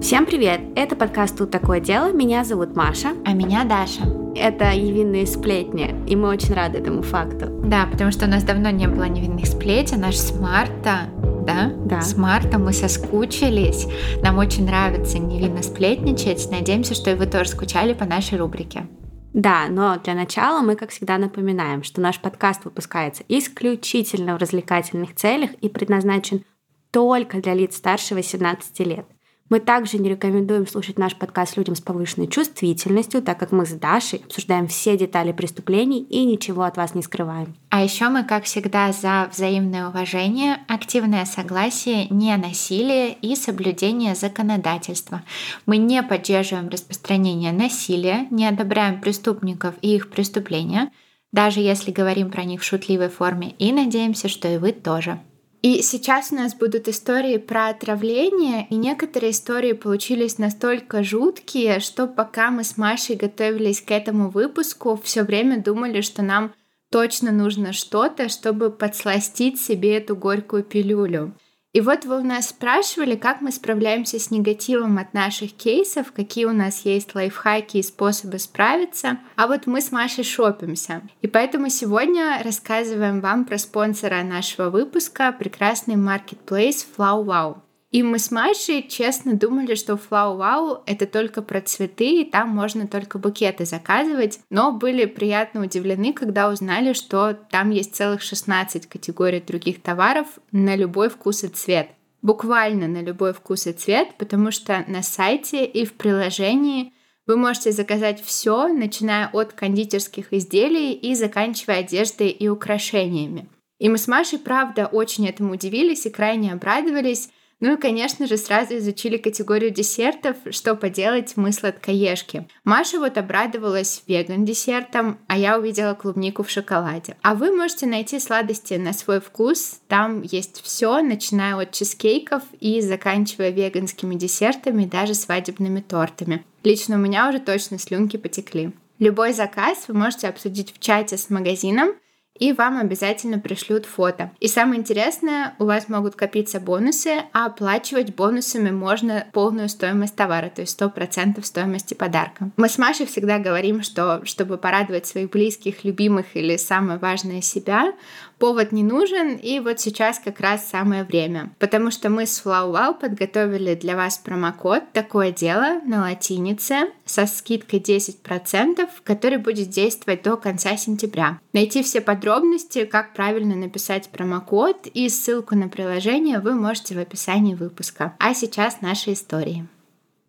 Всем привет! Это подкаст «Тут такое дело». Меня зовут Маша. А меня Даша. Это невинные сплетни, и мы очень рады этому факту. Да, потому что у нас давно не было невинных сплетен, аж с марта да? Да. С марта мы соскучились. Нам очень нравится невинно сплетничать. Надеемся, что и вы тоже скучали по нашей рубрике. Да, но для начала мы, как всегда, напоминаем, что наш подкаст выпускается исключительно в развлекательных целях и предназначен только для лиц старше 18 лет. Мы также не рекомендуем слушать наш подкаст людям с повышенной чувствительностью, так как мы с Дашей обсуждаем все детали преступлений и ничего от вас не скрываем. А еще мы, как всегда, за взаимное уважение, активное согласие, не насилие и соблюдение законодательства. Мы не поддерживаем распространение насилия, не одобряем преступников и их преступления, даже если говорим про них в шутливой форме, и надеемся, что и вы тоже. И сейчас у нас будут истории про отравление, и некоторые истории получились настолько жуткие, что пока мы с Машей готовились к этому выпуску, все время думали, что нам точно нужно что-то, чтобы подсластить себе эту горькую пилюлю. И вот вы у нас спрашивали, как мы справляемся с негативом от наших кейсов, какие у нас есть лайфхаки и способы справиться. А вот мы с Машей шопимся. И поэтому сегодня рассказываем вам про спонсора нашего выпуска, прекрасный маркетплейс FlowWow. И мы с Машей честно думали, что Flow Wow это только про цветы, и там можно только букеты заказывать, но были приятно удивлены, когда узнали, что там есть целых 16 категорий других товаров на любой вкус и цвет. Буквально на любой вкус и цвет, потому что на сайте и в приложении вы можете заказать все, начиная от кондитерских изделий и заканчивая одеждой и украшениями. И мы с Машей, правда, очень этому удивились и крайне обрадовались, ну и, конечно же, сразу изучили категорию десертов, что поделать, мы сладкоежки. Маша вот обрадовалась веган-десертом, а я увидела клубнику в шоколаде. А вы можете найти сладости на свой вкус, там есть все, начиная от чизкейков и заканчивая веганскими десертами, даже свадебными тортами. Лично у меня уже точно слюнки потекли. Любой заказ вы можете обсудить в чате с магазином, и вам обязательно пришлют фото. И самое интересное, у вас могут копиться бонусы, а оплачивать бонусами можно полную стоимость товара, то есть 100% стоимости подарка. Мы с Машей всегда говорим, что чтобы порадовать своих близких, любимых или самое важное себя, повод не нужен, и вот сейчас как раз самое время. Потому что мы с FlowWow подготовили для вас промокод «Такое дело» на латинице со скидкой 10%, который будет действовать до конца сентября. Найти все подробности, как правильно написать промокод и ссылку на приложение вы можете в описании выпуска. А сейчас наши истории.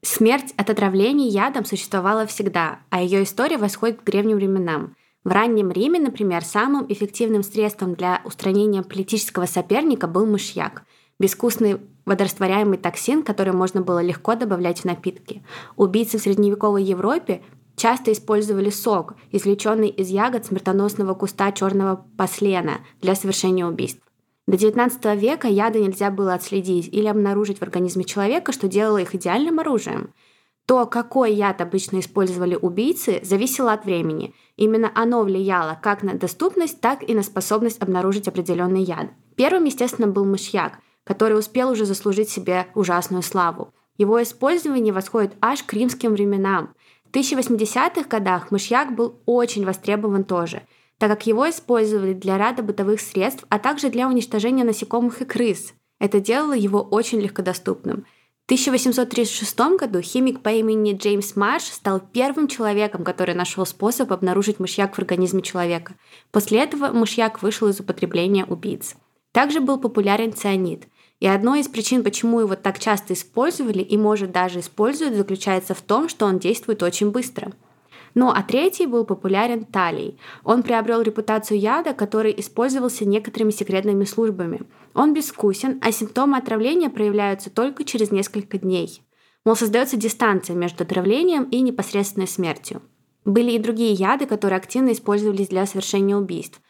Смерть от отравления ядом существовала всегда, а ее история восходит к древним временам. В раннем Риме, например, самым эффективным средством для устранения политического соперника был мышьяк – безвкусный водорастворяемый токсин, который можно было легко добавлять в напитки. Убийцы в средневековой Европе часто использовали сок, извлеченный из ягод смертоносного куста черного послена для совершения убийств. До XIX века яды нельзя было отследить или обнаружить в организме человека, что делало их идеальным оружием – то, какой яд обычно использовали убийцы, зависело от времени. Именно оно влияло как на доступность, так и на способность обнаружить определенный яд. Первым, естественно, был мышьяк, который успел уже заслужить себе ужасную славу. Его использование восходит аж к римским временам. В 1080-х годах мышьяк был очень востребован тоже, так как его использовали для ряда бытовых средств, а также для уничтожения насекомых и крыс. Это делало его очень легкодоступным – 1836 году химик по имени Джеймс Марш стал первым человеком, который нашел способ обнаружить мышьяк в организме человека. После этого мышьяк вышел из употребления убийц. Также был популярен цианид. И одной из причин, почему его так часто использовали и, может, даже используют, заключается в том, что он действует очень быстро – ну а третий был популярен талий. Он приобрел репутацию яда, который использовался некоторыми секретными службами. Он безвкусен, а симптомы отравления проявляются только через несколько дней. Мол, создается дистанция между отравлением и непосредственной смертью. Были и другие яды, которые активно использовались для совершения убийств.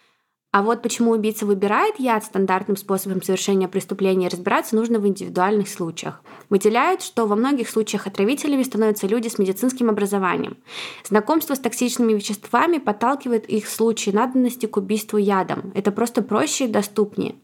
А вот почему убийца выбирает яд стандартным способом совершения преступления, разбираться нужно в индивидуальных случаях. Выделяют, что во многих случаях отравителями становятся люди с медицинским образованием. Знакомство с токсичными веществами подталкивает их в случае надобности к убийству ядом. Это просто проще и доступнее.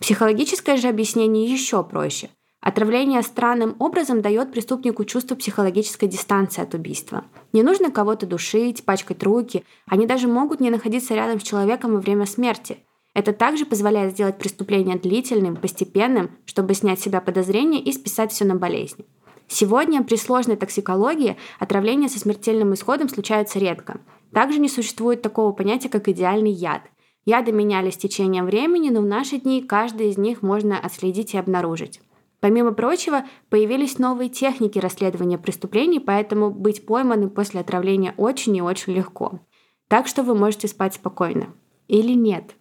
Психологическое же объяснение еще проще. Отравление странным образом дает преступнику чувство психологической дистанции от убийства. Не нужно кого-то душить, пачкать руки. Они даже могут не находиться рядом с человеком во время смерти. Это также позволяет сделать преступление длительным, постепенным, чтобы снять с себя подозрения и списать все на болезнь. Сегодня при сложной токсикологии отравления со смертельным исходом случаются редко. Также не существует такого понятия, как идеальный яд. Яды менялись с течением времени, но в наши дни каждый из них можно отследить и обнаружить. Помимо прочего, появились новые техники расследования преступлений, поэтому быть пойманным после отравления очень и очень легко. Так что вы можете спать спокойно. Или нет.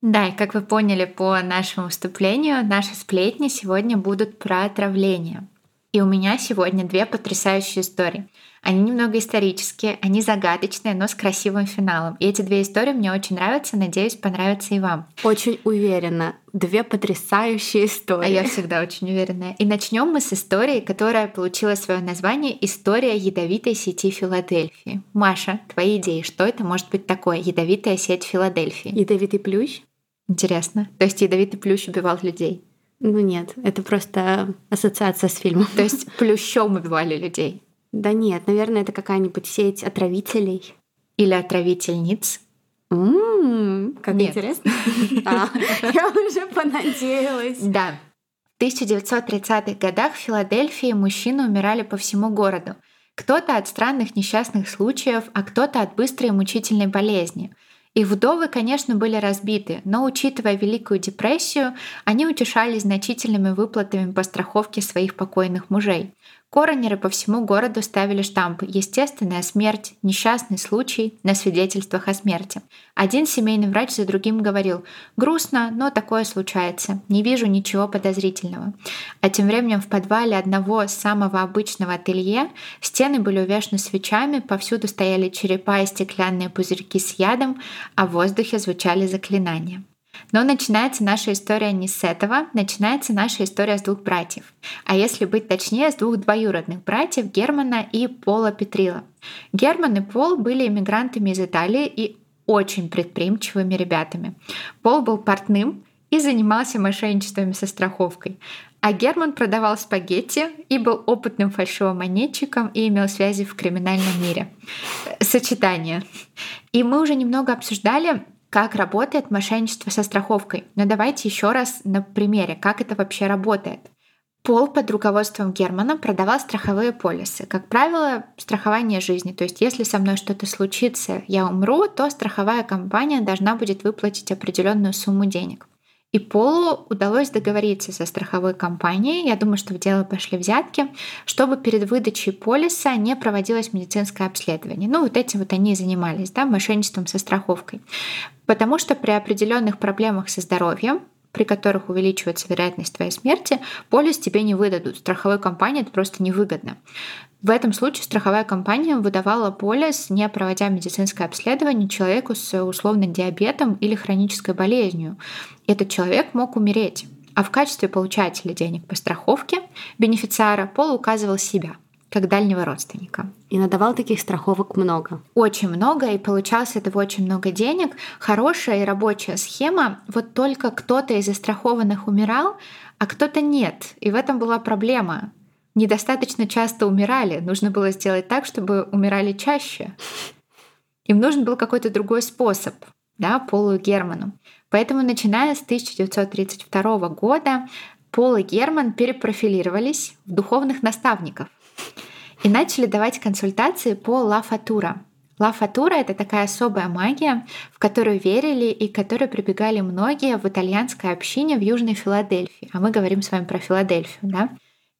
Да, и как вы поняли по нашему вступлению, наши сплетни сегодня будут про отравление. И у меня сегодня две потрясающие истории. Они немного исторические, они загадочные, но с красивым финалом. И эти две истории мне очень нравятся, надеюсь, понравятся и вам. Очень уверена. Две потрясающие истории. А я всегда очень уверена. И начнем мы с истории, которая получила свое название «История ядовитой сети Филадельфии». Маша, твои идеи, что это может быть такое? Ядовитая сеть Филадельфии. Ядовитый плющ? Интересно. То есть ядовитый плющ убивал людей? Ну нет, это просто ассоциация с фильмом. То есть плющом убивали людей? Да нет, наверное, это какая-нибудь сеть отравителей. Или отравительниц. Ммм, как нет. интересно. А, я уже понадеялась. Да. В 1930-х годах в Филадельфии мужчины умирали по всему городу. Кто-то от странных несчастных случаев, а кто-то от быстрой и мучительной болезни — их вдовы, конечно, были разбиты, но учитывая Великую депрессию, они утешались значительными выплатами по страховке своих покойных мужей. Коронеры по всему городу ставили штампы «Естественная смерть», «Несчастный случай» на свидетельствах о смерти. Один семейный врач за другим говорил «Грустно, но такое случается. Не вижу ничего подозрительного». А тем временем в подвале одного самого обычного ателье стены были увешаны свечами, повсюду стояли черепа и стеклянные пузырьки с ядом, а в воздухе звучали заклинания. Но начинается наша история не с этого, начинается наша история с двух братьев. А если быть точнее, с двух двоюродных братьев Германа и Пола Петрила. Герман и Пол были иммигрантами из Италии и очень предприимчивыми ребятами. Пол был портным и занимался мошенничествами со страховкой. А Герман продавал спагетти и был опытным фальшивомонетчиком и имел связи в криминальном мире. Сочетание. И мы уже немного обсуждали как работает мошенничество со страховкой. Но давайте еще раз на примере, как это вообще работает. Пол под руководством Германа продавал страховые полисы. Как правило, страхование жизни. То есть, если со мной что-то случится, я умру, то страховая компания должна будет выплатить определенную сумму денег. И Полу удалось договориться со страховой компанией, я думаю, что в дело пошли взятки, чтобы перед выдачей полиса не проводилось медицинское обследование. Ну, вот этим вот они и занимались, да, мошенничеством со страховкой. Потому что при определенных проблемах со здоровьем при которых увеличивается вероятность твоей смерти, полис тебе не выдадут. Страховой компании это просто невыгодно. В этом случае страховая компания выдавала полис, не проводя медицинское обследование человеку с условно диабетом или хронической болезнью. Этот человек мог умереть. А в качестве получателя денег по страховке бенефициара Пол указывал себя как дальнего родственника. И надавал таких страховок много. Очень много, и получалось этого очень много денег. Хорошая и рабочая схема. Вот только кто-то из застрахованных умирал, а кто-то нет. И в этом была проблема недостаточно часто умирали. Нужно было сделать так, чтобы умирали чаще. Им нужен был какой-то другой способ, да, Полу Герману. Поэтому, начиная с 1932 года, Пол и Герман перепрофилировались в духовных наставников и начали давать консультации по Ла Фатура. Ла Фатура — это такая особая магия, в которую верили и к которой прибегали многие в итальянской общине в Южной Филадельфии. А мы говорим с вами про Филадельфию, да?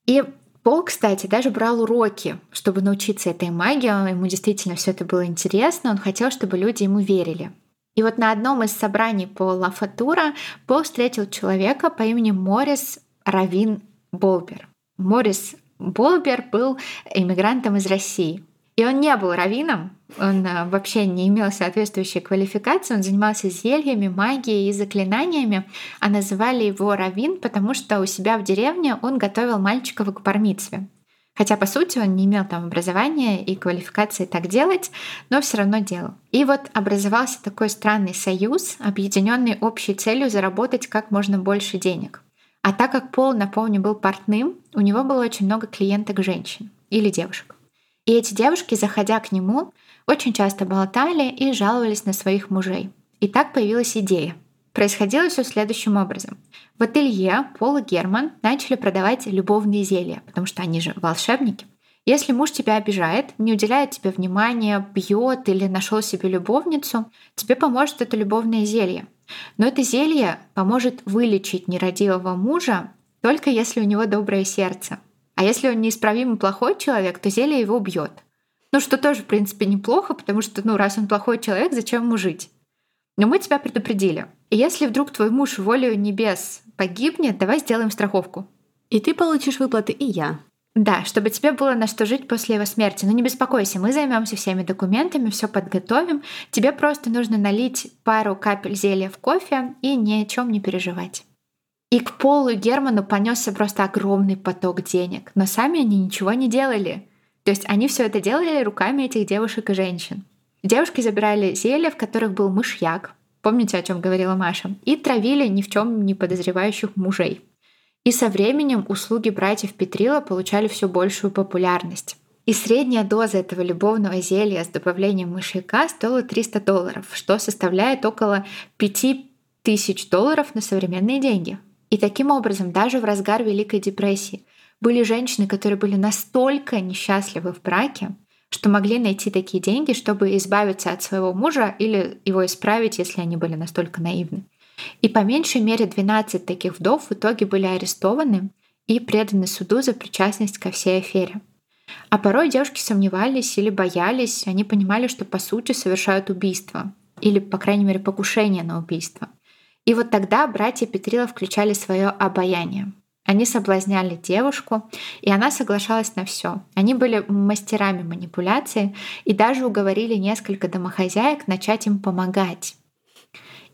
И Пол, кстати, даже брал уроки, чтобы научиться этой магии. Ему действительно все это было интересно. Он хотел, чтобы люди ему верили. И вот на одном из собраний по Ла Фатура Пол встретил человека по имени Морис Равин Болбер. Морис Болбер был иммигрантом из России. И он не был раввином, он э, вообще не имел соответствующей квалификации, он занимался зельями, магией и заклинаниями, а называли его раввин, потому что у себя в деревне он готовил мальчиков к пармитве. Хотя, по сути, он не имел там образования и квалификации так делать, но все равно делал. И вот образовался такой странный союз, объединенный общей целью заработать как можно больше денег. А так как Пол, напомню, был портным, у него было очень много клиенток женщин или девушек. И эти девушки, заходя к нему, очень часто болтали и жаловались на своих мужей. И так появилась идея. Происходило все следующим образом. В ателье Пол и Герман начали продавать любовные зелья, потому что они же волшебники. Если муж тебя обижает, не уделяет тебе внимания, бьет или нашел себе любовницу, тебе поможет это любовное зелье. Но это зелье поможет вылечить нерадивого мужа только если у него доброе сердце. А если он неисправимый плохой человек, то зелье его убьет. Ну, что тоже, в принципе, неплохо, потому что, ну, раз он плохой человек, зачем ему жить? Но мы тебя предупредили. И если вдруг твой муж волею небес погибнет, давай сделаем страховку. И ты получишь выплаты, и я. Да, чтобы тебе было на что жить после его смерти. Но не беспокойся, мы займемся всеми документами, все подготовим. Тебе просто нужно налить пару капель зелья в кофе и ни о чем не переживать. И к Полу и Герману понесся просто огромный поток денег, но сами они ничего не делали. То есть они все это делали руками этих девушек и женщин. Девушки забирали зелья, в которых был мышьяк, помните, о чем говорила Маша, и травили ни в чем не подозревающих мужей. И со временем услуги братьев Петрила получали все большую популярность. И средняя доза этого любовного зелья с добавлением мышьяка стоила 300 долларов, что составляет около 5000 долларов на современные деньги. И таким образом, даже в разгар Великой депрессии, были женщины, которые были настолько несчастливы в браке, что могли найти такие деньги, чтобы избавиться от своего мужа или его исправить, если они были настолько наивны. И по меньшей мере 12 таких вдов в итоге были арестованы и преданы суду за причастность ко всей афере. А порой девушки сомневались или боялись, они понимали, что по сути совершают убийство, или, по крайней мере, покушение на убийство. И вот тогда братья Петрила включали свое обаяние. Они соблазняли девушку, и она соглашалась на все. Они были мастерами манипуляции и даже уговорили несколько домохозяек начать им помогать.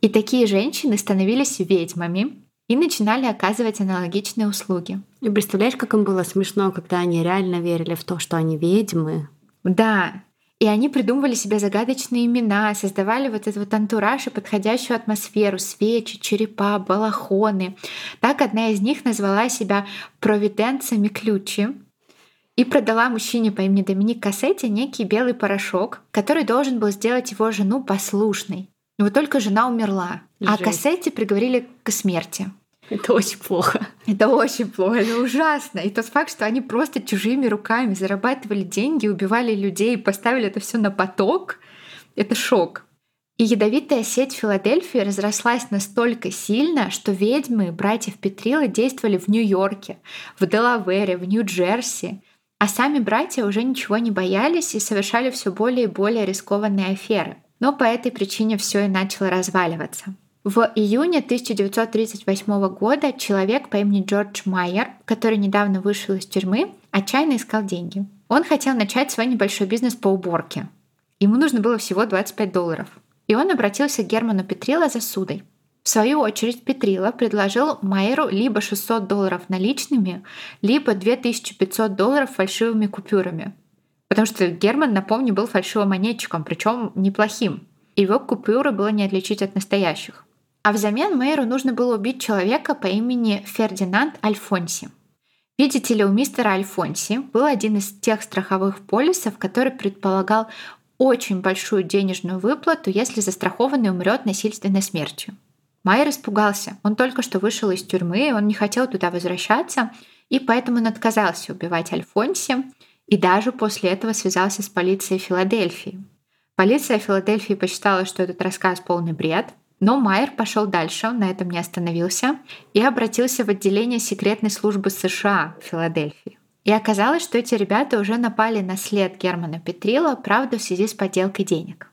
И такие женщины становились ведьмами и начинали оказывать аналогичные услуги. И представляешь, как им было смешно, когда они реально верили в то, что они ведьмы? Да, и они придумывали себе загадочные имена, создавали вот этот вот антураж и подходящую атмосферу, свечи, черепа, балахоны. Так одна из них назвала себя Провиденция Миключи и продала мужчине по имени Доминик Кассетти некий белый порошок, который должен был сделать его жену послушной. Вот только жена умерла, а Жесть. а Кассетти приговорили к смерти. Это очень плохо. Это очень плохо, это ужасно. И тот факт, что они просто чужими руками зарабатывали деньги, убивали людей, поставили это все на поток, это шок. И ядовитая сеть Филадельфии разрослась настолько сильно, что ведьмы братьев Петрила действовали в Нью-Йорке, в Делавере, в Нью-Джерси, а сами братья уже ничего не боялись и совершали все более и более рискованные аферы. Но по этой причине все и начало разваливаться. В июне 1938 года человек по имени Джордж Майер, который недавно вышел из тюрьмы, отчаянно искал деньги. Он хотел начать свой небольшой бизнес по уборке. Ему нужно было всего 25 долларов. И он обратился к Герману Петрила за судой. В свою очередь Петрила предложил Майеру либо 600 долларов наличными, либо 2500 долларов фальшивыми купюрами. Потому что Герман, напомню, был фальшивомонетчиком, причем неплохим. Его купюры было не отличить от настоящих. А взамен мэру нужно было убить человека по имени Фердинанд Альфонси. Видите ли, у мистера Альфонси был один из тех страховых полисов, который предполагал очень большую денежную выплату, если застрахованный умрет насильственной смертью. Майер испугался. Он только что вышел из тюрьмы, он не хотел туда возвращаться, и поэтому он отказался убивать Альфонси, и даже после этого связался с полицией Филадельфии. Полиция Филадельфии посчитала, что этот рассказ полный бред, но Майер пошел дальше, на этом не остановился, и обратился в отделение секретной службы США в Филадельфии. И оказалось, что эти ребята уже напали на след Германа Петрила, правда, в связи с подделкой денег.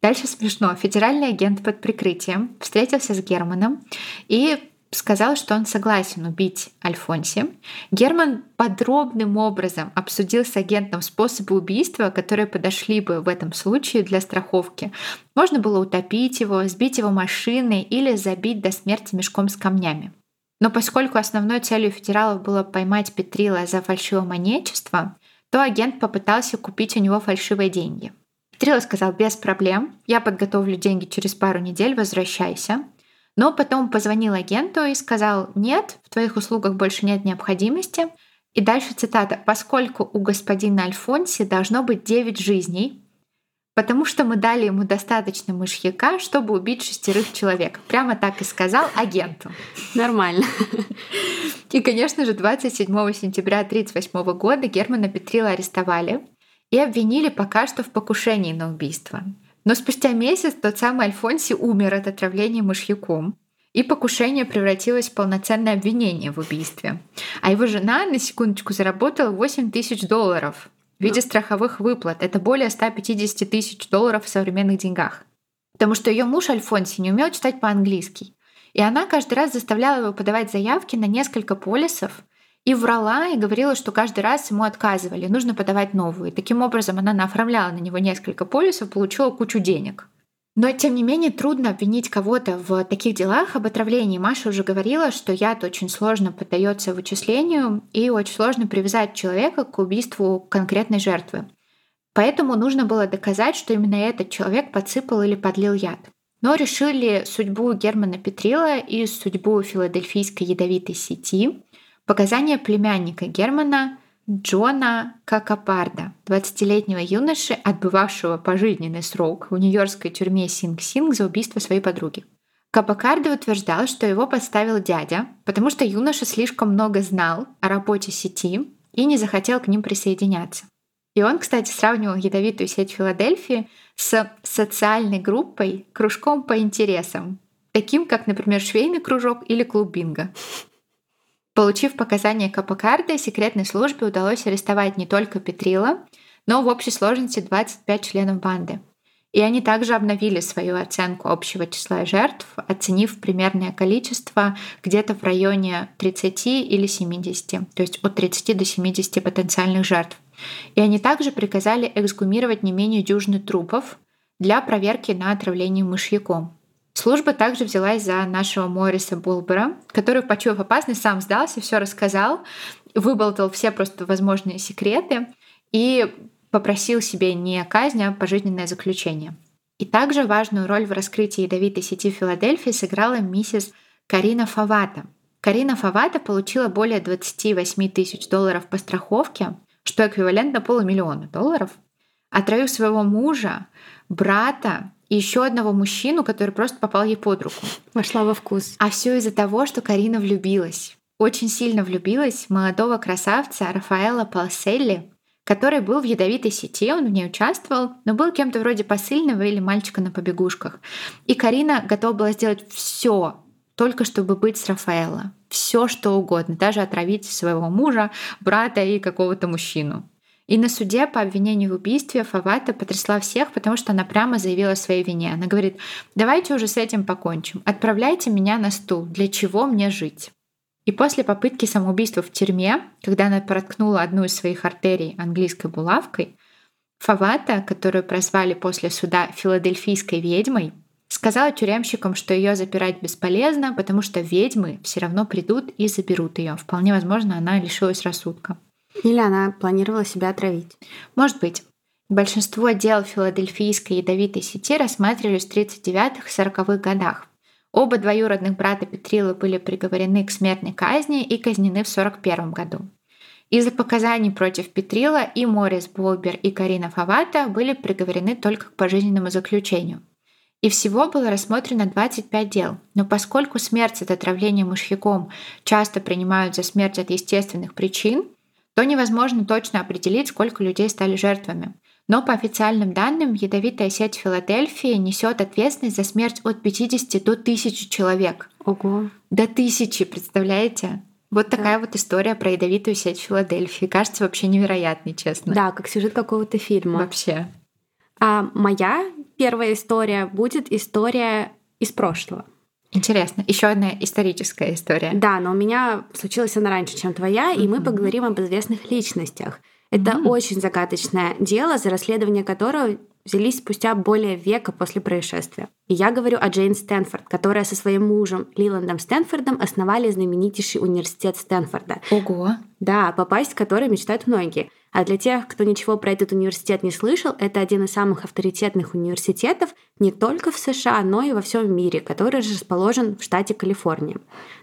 Дальше смешно. Федеральный агент под прикрытием встретился с Германом и сказал, что он согласен убить Альфонси. Герман подробным образом обсудил с агентом способы убийства, которые подошли бы в этом случае для страховки. Можно было утопить его, сбить его машиной или забить до смерти мешком с камнями. Но поскольку основной целью федералов было поймать Петрила за фальшивомонечество, то агент попытался купить у него фальшивые деньги. Петрила сказал, без проблем, я подготовлю деньги через пару недель, возвращайся. Но потом позвонил агенту и сказал, нет, в твоих услугах больше нет необходимости. И дальше цитата, поскольку у господина Альфонси должно быть 9 жизней, потому что мы дали ему достаточно мышьяка, чтобы убить шестерых человек. Прямо так и сказал агенту. Нормально. И, конечно же, 27 сентября 1938 года Германа Петрила арестовали и обвинили пока что в покушении на убийство. Но спустя месяц тот самый Альфонси умер от отравления мышьяком, и покушение превратилось в полноценное обвинение в убийстве. А его жена, на секундочку, заработала 8 тысяч долларов в виде страховых выплат. Это более 150 тысяч долларов в современных деньгах. Потому что ее муж Альфонси не умел читать по-английски. И она каждый раз заставляла его подавать заявки на несколько полисов, и врала и говорила, что каждый раз ему отказывали, нужно подавать новые. Таким образом, она наоформляла на него несколько полисов, получила кучу денег. Но, тем не менее, трудно обвинить кого-то в таких делах об отравлении. Маша уже говорила, что яд очень сложно поддается вычислению и очень сложно привязать человека к убийству конкретной жертвы. Поэтому нужно было доказать, что именно этот человек подсыпал или подлил яд. Но решили судьбу Германа Петрила и судьбу филадельфийской ядовитой сети показания племянника Германа Джона Какапарда, 20-летнего юноши, отбывавшего пожизненный срок в нью-йоркской тюрьме Синг-Синг за убийство своей подруги. Капакарда утверждал, что его подставил дядя, потому что юноша слишком много знал о работе сети и не захотел к ним присоединяться. И он, кстати, сравнивал ядовитую сеть Филадельфии с социальной группой, кружком по интересам, таким как, например, швейный кружок или клуб бинго. Получив показания Капокарда, секретной службе удалось арестовать не только Петрила, но в общей сложности 25 членов банды. И они также обновили свою оценку общего числа жертв, оценив примерное количество где-то в районе 30 или 70, то есть от 30 до 70 потенциальных жертв. И они также приказали эксгумировать не менее дюжины трупов для проверки на отравление мышьяком. Служба также взялась за нашего Мориса Булбера, который, почуяв опасность, сам сдался, все рассказал, выболтал все просто возможные секреты и попросил себе не казнь, а пожизненное заключение. И также важную роль в раскрытии ядовитой сети Филадельфии сыграла миссис Карина Фавата. Карина Фавата получила более 28 тысяч долларов по страховке, что эквивалентно полумиллиона долларов, отравив своего мужа, брата еще одного мужчину, который просто попал ей под руку. Вошла во вкус. А все из-за того, что Карина влюбилась. Очень сильно влюбилась в молодого красавца Рафаэла Палселли, который был в ядовитой сети, он в ней участвовал, но был кем-то вроде посыльного или мальчика на побегушках. И Карина готова была сделать все, только чтобы быть с Рафаэлло. Все, что угодно, даже отравить своего мужа, брата и какого-то мужчину. И на суде по обвинению в убийстве Фавата потрясла всех, потому что она прямо заявила о своей вине. Она говорит, давайте уже с этим покончим. Отправляйте меня на стул. Для чего мне жить? И после попытки самоубийства в тюрьме, когда она проткнула одну из своих артерий английской булавкой, Фавата, которую прозвали после суда филадельфийской ведьмой, сказала тюремщикам, что ее запирать бесполезно, потому что ведьмы все равно придут и заберут ее. Вполне возможно, она лишилась рассудка. Или она планировала себя отравить. Может быть. Большинство дел филадельфийской ядовитой сети рассматривались в 39-40-х годах. Оба двоюродных брата Петрила были приговорены к смертной казни и казнены в 41 году. Из-за показаний против Петрила и Морис Болбер и Карина Фавата были приговорены только к пожизненному заключению. И всего было рассмотрено 25 дел. Но поскольку смерть от отравления мышьяком часто принимают за смерть от естественных причин, то невозможно точно определить, сколько людей стали жертвами. Но по официальным данным, ядовитая сеть Филадельфии несет ответственность за смерть от 50 до 1000 человек. Ого. До тысячи, представляете? Вот да. такая вот история про ядовитую сеть Филадельфии. Кажется вообще невероятной, честно. Да, как сюжет какого-то фильма. Вообще. А моя первая история будет история из прошлого. Интересно. Еще одна историческая история. Да, но у меня случилась она раньше, чем твоя, mm-hmm. и мы поговорим об известных личностях. Это mm-hmm. очень загадочное дело, за расследование которого взялись спустя более века после происшествия. И я говорю о Джейн Стэнфорд, которая со своим мужем Лиландом Стэнфордом основали знаменитейший университет Стэнфорда. Ого! Да, попасть в который мечтают многие. А для тех, кто ничего про этот университет не слышал, это один из самых авторитетных университетов не только в США, но и во всем мире, который расположен в штате Калифорния.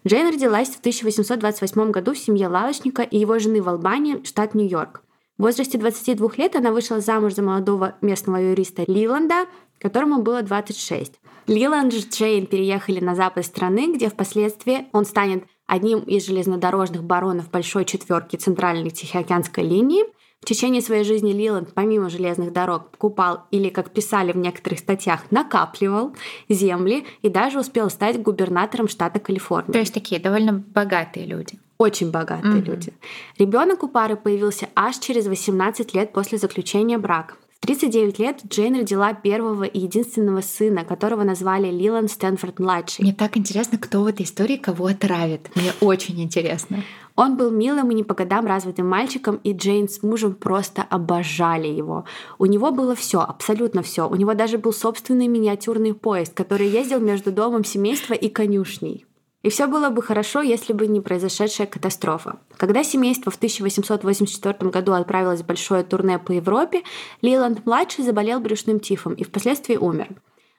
Джейн родилась в 1828 году в семье лавочника и его жены в Албании, штат Нью-Йорк. В возрасте 22 лет она вышла замуж за молодого местного юриста Лиланда, которому было 26. Лиланд и Джейн переехали на запад страны, где впоследствии он станет одним из железнодорожных баронов Большой четверки Центральной Тихоокеанской линии – в течение своей жизни Лиланд, помимо железных дорог, покупал или, как писали в некоторых статьях, накапливал земли и даже успел стать губернатором штата Калифорния. То есть такие довольно богатые люди. Очень богатые mm-hmm. люди. Ребенок у пары появился аж через 18 лет после заключения брака. В 39 лет Джейн родила первого и единственного сына, которого назвали Лиланд Стэнфорд-младший. Мне так интересно, кто в этой истории кого отравит. Мне очень интересно. Он был милым и не по годам развитым мальчиком, и Джейн с мужем просто обожали его. У него было все, абсолютно все. У него даже был собственный миниатюрный поезд, который ездил между домом семейства и конюшней. И все было бы хорошо, если бы не произошедшая катастрофа. Когда семейство в 1884 году отправилось в большое турне по Европе, Лиланд-младший заболел брюшным тифом и впоследствии умер.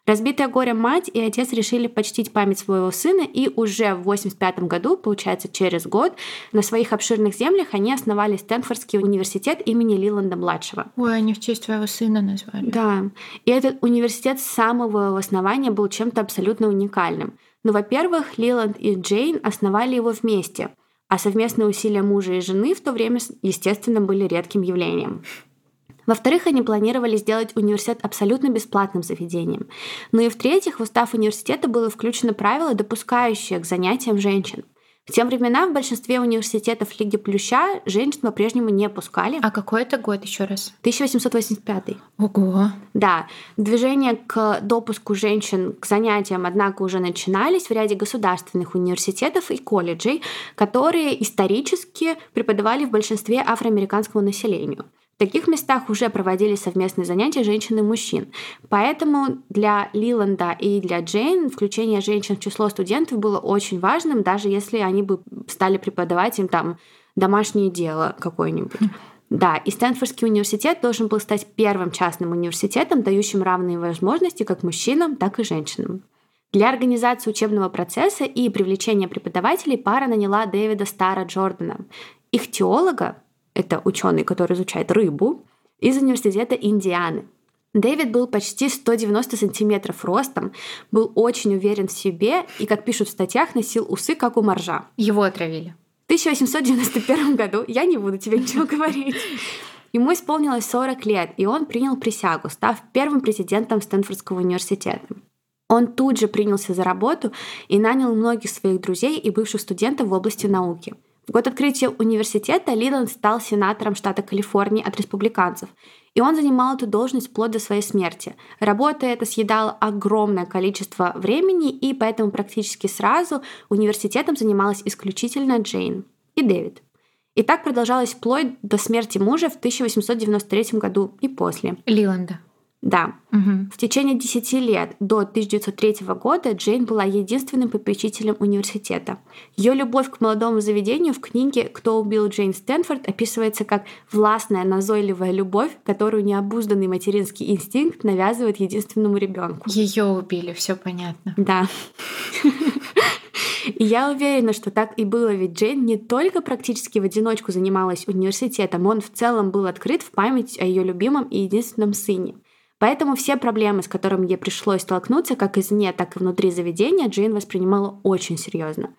Разбитая горем мать и отец решили почтить память своего сына, и уже в 85 году, получается через год, на своих обширных землях они основали Стэнфордский университет имени Лиланда-младшего. Ой, они в честь своего сына назвали. Да. И этот университет с самого основания был чем-то абсолютно уникальным. Ну, во-первых, Лиланд и Джейн основали его вместе, а совместные усилия мужа и жены в то время, естественно, были редким явлением. Во-вторых, они планировали сделать университет абсолютно бесплатным заведением. Ну и в-третьих, в устав университета было включено правило, допускающее к занятиям женщин. В те времена в большинстве университетов Лиги Плюща женщин по-прежнему не пускали. А какой это год еще раз? 1885. Ого. Да. Движения к допуску женщин к занятиям, однако, уже начинались в ряде государственных университетов и колледжей, которые исторически преподавали в большинстве афроамериканскому населению. В таких местах уже проводили совместные занятия женщин и мужчин. Поэтому для Лиланда и для Джейн включение женщин в число студентов было очень важным, даже если они бы стали преподавать им там домашнее дело какое-нибудь. Да, и Стэнфордский университет должен был стать первым частным университетом, дающим равные возможности как мужчинам, так и женщинам. Для организации учебного процесса и привлечения преподавателей пара наняла Дэвида Стара Джордана, их теолога, это ученый, который изучает рыбу, из университета Индианы. Дэвид был почти 190 сантиметров ростом, был очень уверен в себе и, как пишут в статьях, носил усы, как у моржа. Его отравили. В 1891 году, я не буду тебе ничего говорить, ему исполнилось 40 лет, и он принял присягу, став первым президентом Стэнфордского университета. Он тут же принялся за работу и нанял многих своих друзей и бывших студентов в области науки – в год открытия университета Лиланд стал сенатором штата Калифорния от республиканцев, и он занимал эту должность вплоть до своей смерти. Работа эта съедала огромное количество времени, и поэтому практически сразу университетом занималась исключительно Джейн и Дэвид. И так продолжалось вплоть до смерти мужа в 1893 году и после. Лиланда. Да. Угу. В течение 10 лет до 1903 года Джейн была единственным попечителем университета. Ее любовь к молодому заведению в книге «Кто убил Джейн Стэнфорд» описывается как властная, назойливая любовь, которую необузданный материнский инстинкт навязывает единственному ребенку. Ее убили, все понятно. Да. И я уверена, что так и было, ведь Джейн не только практически в одиночку занималась университетом, он в целом был открыт в память о ее любимом и единственном сыне. Поэтому все проблемы, с которыми ей пришлось столкнуться как извне, так и внутри заведения, Джейн воспринимала очень серьезно.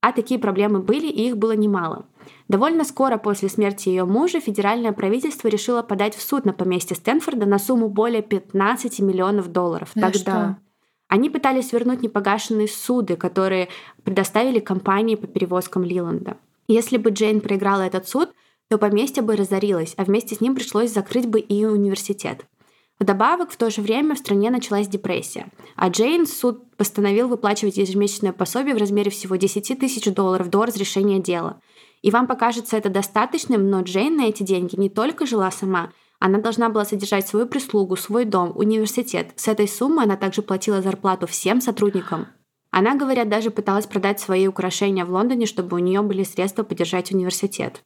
А такие проблемы были, и их было немало. Довольно скоро после смерти ее мужа федеральное правительство решило подать в суд на поместье Стэнфорда на сумму более 15 миллионов долларов. За Тогда что? они пытались вернуть непогашенные суды, которые предоставили компании по перевозкам Лиланда. Если бы Джейн проиграла этот суд, то поместье бы разорилось, а вместе с ним пришлось закрыть бы и университет. Вдобавок, в то же время в стране началась депрессия, а Джейн суд постановил выплачивать ежемесячное пособие в размере всего 10 тысяч долларов до разрешения дела. И вам покажется это достаточным, но Джейн на эти деньги не только жила сама, она должна была содержать свою прислугу, свой дом, университет. С этой суммы она также платила зарплату всем сотрудникам. Она, говорят, даже пыталась продать свои украшения в Лондоне, чтобы у нее были средства поддержать университет.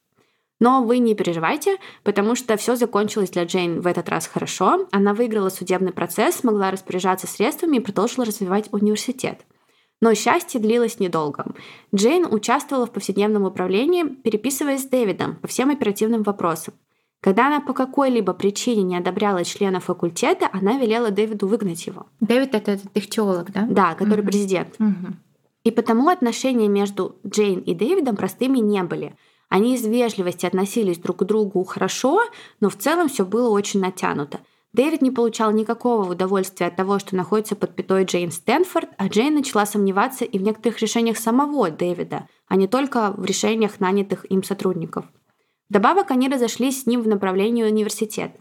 Но вы не переживайте, потому что все закончилось для Джейн в этот раз хорошо. Она выиграла судебный процесс, смогла распоряжаться средствами и продолжила развивать университет. Но счастье длилось недолго. Джейн участвовала в повседневном управлении, переписываясь с Дэвидом по всем оперативным вопросам. Когда она по какой-либо причине не одобряла члена факультета, она велела Дэвиду выгнать его. Дэвид это этот их теолог, да? Да, который угу. президент. Угу. И потому отношения между Джейн и Дэвидом простыми не были. Они из вежливости относились друг к другу хорошо, но в целом все было очень натянуто. Дэвид не получал никакого удовольствия от того, что находится под пятой Джейн Стэнфорд, а Джейн начала сомневаться и в некоторых решениях самого Дэвида, а не только в решениях нанятых им сотрудников. Вдобавок они разошлись с ним в направлении университета.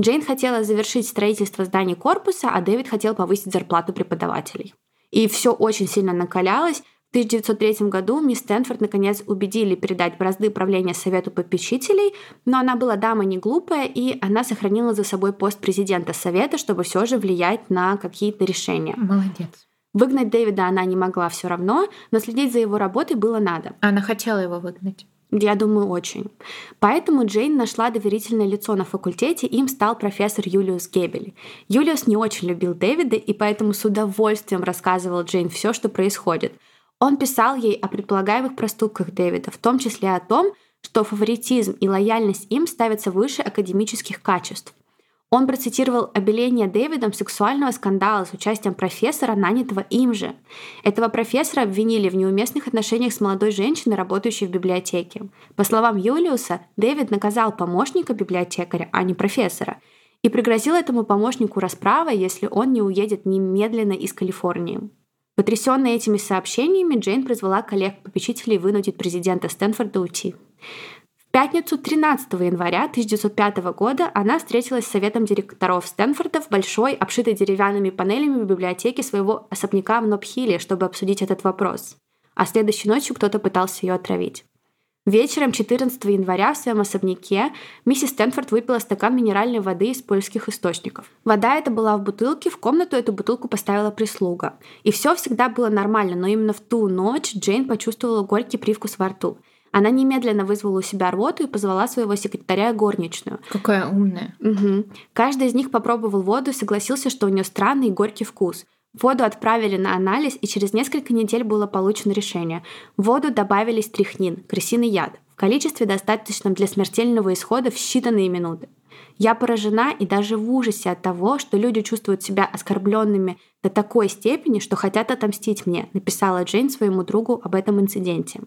Джейн хотела завершить строительство зданий корпуса, а Дэвид хотел повысить зарплату преподавателей. И все очень сильно накалялось, 1903 году мисс Стэнфорд наконец убедили передать бразды правления Совету попечителей, но она была дама не глупая, и она сохранила за собой пост президента Совета, чтобы все же влиять на какие-то решения. Молодец. Выгнать Дэвида она не могла все равно, но следить за его работой было надо. Она хотела его выгнать. Я думаю, очень. Поэтому Джейн нашла доверительное лицо на факультете, им стал профессор Юлиус Гебель. Юлиус не очень любил Дэвида, и поэтому с удовольствием рассказывал Джейн все, что происходит – он писал ей о предполагаемых проступках Дэвида, в том числе о том, что фаворитизм и лояльность им ставятся выше академических качеств. Он процитировал обеление Дэвидом сексуального скандала с участием профессора, нанятого им же. Этого профессора обвинили в неуместных отношениях с молодой женщиной, работающей в библиотеке. По словам Юлиуса, Дэвид наказал помощника библиотекаря, а не профессора, и пригрозил этому помощнику расправой, если он не уедет немедленно из Калифорнии. Потрясенная этими сообщениями, Джейн призвала коллег-попечителей вынудить президента Стэнфорда уйти. В пятницу 13 января 1905 года она встретилась с советом директоров Стэнфорда в большой, обшитой деревянными панелями библиотеке своего особняка в Нобхилле, чтобы обсудить этот вопрос. А следующей ночью кто-то пытался ее отравить. Вечером 14 января в своем особняке миссис Стэнфорд выпила стакан минеральной воды из польских источников. Вода эта была в бутылке, в комнату эту бутылку поставила прислуга. И все всегда было нормально, но именно в ту ночь Джейн почувствовала горький привкус во рту. Она немедленно вызвала у себя рвоту и позвала своего секретаря горничную. Какая умная. Угу. Каждый из них попробовал воду и согласился, что у нее странный и горький вкус. Воду отправили на анализ, и через несколько недель было получено решение. В воду добавили стрихнин, крысиный яд, в количестве достаточном для смертельного исхода в считанные минуты. Я поражена и даже в ужасе от того, что люди чувствуют себя оскорбленными до такой степени, что хотят отомстить мне, написала Джейн своему другу об этом инциденте.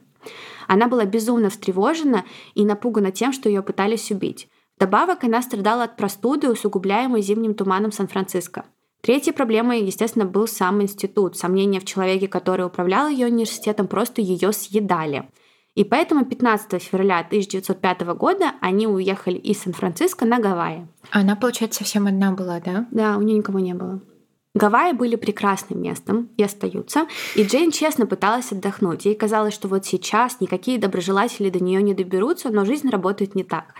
Она была безумно встревожена и напугана тем, что ее пытались убить. Вдобавок она страдала от простуды, усугубляемой зимним туманом Сан-Франциско. Третьей проблемой, естественно, был сам институт. Сомнения в человеке, который управлял ее университетом, просто ее съедали. И поэтому 15 февраля 1905 года они уехали из Сан-Франциско на Гавайи. Она, получается, совсем одна была, да? Да, у нее никого не было. Гавайи были прекрасным местом и остаются, и Джейн честно пыталась отдохнуть. Ей казалось, что вот сейчас никакие доброжелатели до нее не доберутся, но жизнь работает не так.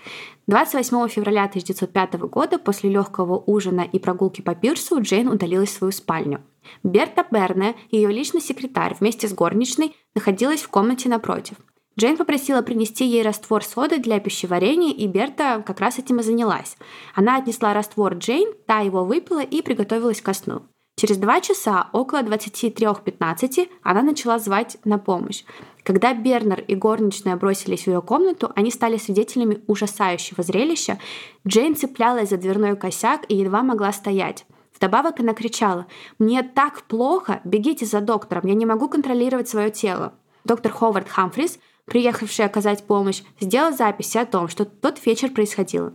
28 февраля 1905 года после легкого ужина и прогулки по пирсу Джейн удалилась в свою спальню. Берта Берне, ее личный секретарь, вместе с горничной, находилась в комнате напротив. Джейн попросила принести ей раствор соды для пищеварения, и Берта как раз этим и занялась. Она отнесла раствор Джейн, та его выпила и приготовилась ко сну. Через два часа, около 23.15, она начала звать на помощь. Когда Бернер и горничная бросились в ее комнату, они стали свидетелями ужасающего зрелища. Джейн цеплялась за дверной косяк и едва могла стоять. Вдобавок она кричала «Мне так плохо! Бегите за доктором! Я не могу контролировать свое тело!» Доктор Ховард Хамфрис приехавший оказать помощь, сделал записи о том, что тот вечер происходил.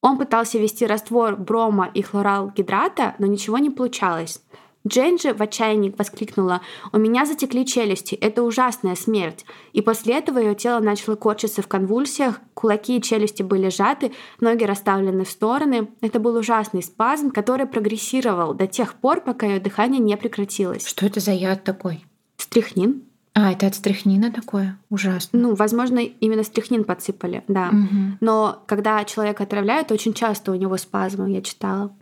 Он пытался ввести раствор брома и хлоралгидрата, но ничего не получалось. Джейн же в отчаянии воскликнула «У меня затекли челюсти, это ужасная смерть». И после этого ее тело начало корчиться в конвульсиях, кулаки и челюсти были сжаты, ноги расставлены в стороны. Это был ужасный спазм, который прогрессировал до тех пор, пока ее дыхание не прекратилось. Что это за яд такой? Стрихнин. А, это от стряхнина такое? Ужасно. Ну, возможно, именно стряхнин подсыпали, да. Угу. Но когда человека отравляют, очень часто у него спазмы, я читала.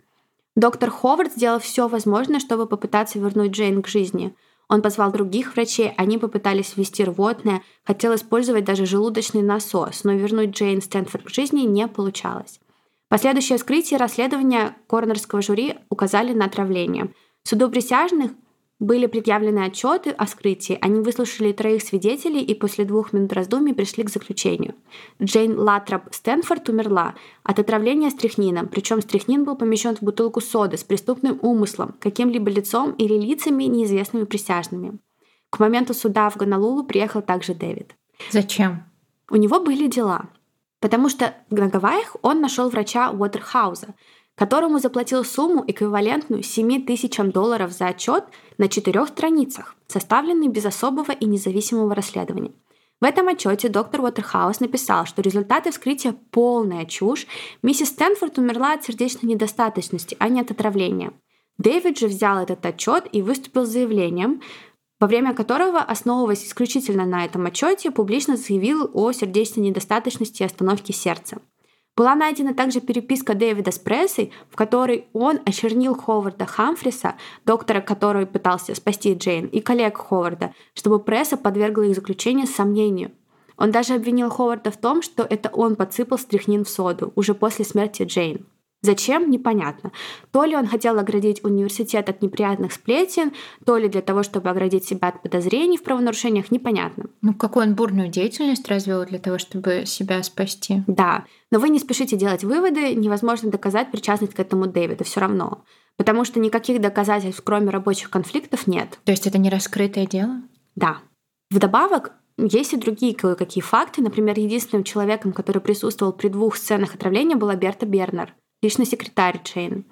Доктор Ховард сделал все возможное, чтобы попытаться вернуть Джейн к жизни. Он позвал других врачей, они попытались ввести рвотное, хотел использовать даже желудочный насос, но вернуть Джейн Стэнфорд к жизни не получалось. Последующее вскрытие и расследование коронерского жюри указали на отравление. Суду присяжных были предъявлены отчеты о вскрытии. Они выслушали троих свидетелей и после двух минут раздумий пришли к заключению. Джейн Латрап Стэнфорд умерла от отравления стрихнином, причем стрихнин был помещен в бутылку соды с преступным умыслом, каким-либо лицом или лицами, неизвестными присяжными. К моменту суда в Гонолулу приехал также Дэвид. Зачем? У него были дела. Потому что на Гавайях он нашел врача Уотерхауза, которому заплатил сумму, эквивалентную 7 тысячам долларов за отчет на четырех страницах, составленный без особого и независимого расследования. В этом отчете доктор Уотерхаус написал, что результаты вскрытия – полная чушь. Миссис Стэнфорд умерла от сердечной недостаточности, а не от отравления. Дэвид же взял этот отчет и выступил с заявлением, во время которого, основываясь исключительно на этом отчете, публично заявил о сердечной недостаточности и остановке сердца. Была найдена также переписка Дэвида с прессой, в которой он очернил Ховарда Хамфриса, доктора, который пытался спасти Джейн, и коллег Ховарда, чтобы пресса подвергла их заключение сомнению. Он даже обвинил Ховарда в том, что это он подсыпал стряхнин в соду уже после смерти Джейн. Зачем? Непонятно. То ли он хотел оградить университет от неприятных сплетен, то ли для того, чтобы оградить себя от подозрений в правонарушениях, непонятно. Ну, какую он бурную деятельность развел для того, чтобы себя спасти? Да. Но вы не спешите делать выводы, невозможно доказать причастность к этому Дэвиду все равно. Потому что никаких доказательств, кроме рабочих конфликтов, нет. То есть это не раскрытое дело? Да. Вдобавок, есть и другие кое-какие факты. Например, единственным человеком, который присутствовал при двух сценах отравления, была Берта Бернер личный секретарь Джейн.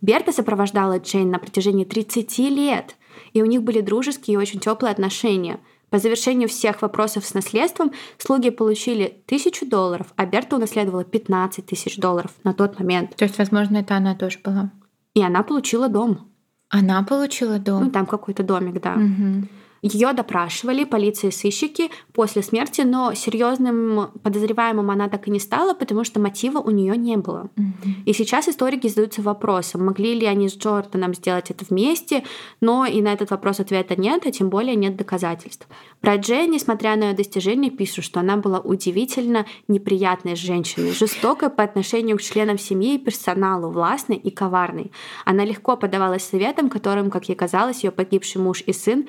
Берта сопровождала Джейн на протяжении 30 лет, и у них были дружеские и очень теплые отношения. По завершению всех вопросов с наследством слуги получили тысячу долларов, а Берта унаследовала 15 тысяч долларов на тот момент. То есть, возможно, это она тоже была. И она получила дом. Она получила дом? Ну, там какой-то домик, да. Угу. Ее допрашивали полиция и сыщики после смерти, но серьезным подозреваемым она так и не стала, потому что мотива у нее не было. Mm-hmm. И сейчас историки задаются вопросом, могли ли они с Джорданом сделать это вместе, но и на этот вопрос ответа нет, а тем более нет доказательств. Про Джей, несмотря на ее достижения, пишут, что она была удивительно неприятной женщиной, жестокой по отношению к членам семьи и персоналу, властной и коварной. Она легко подавалась советам, которым, как ей казалось, ее погибший муж и сын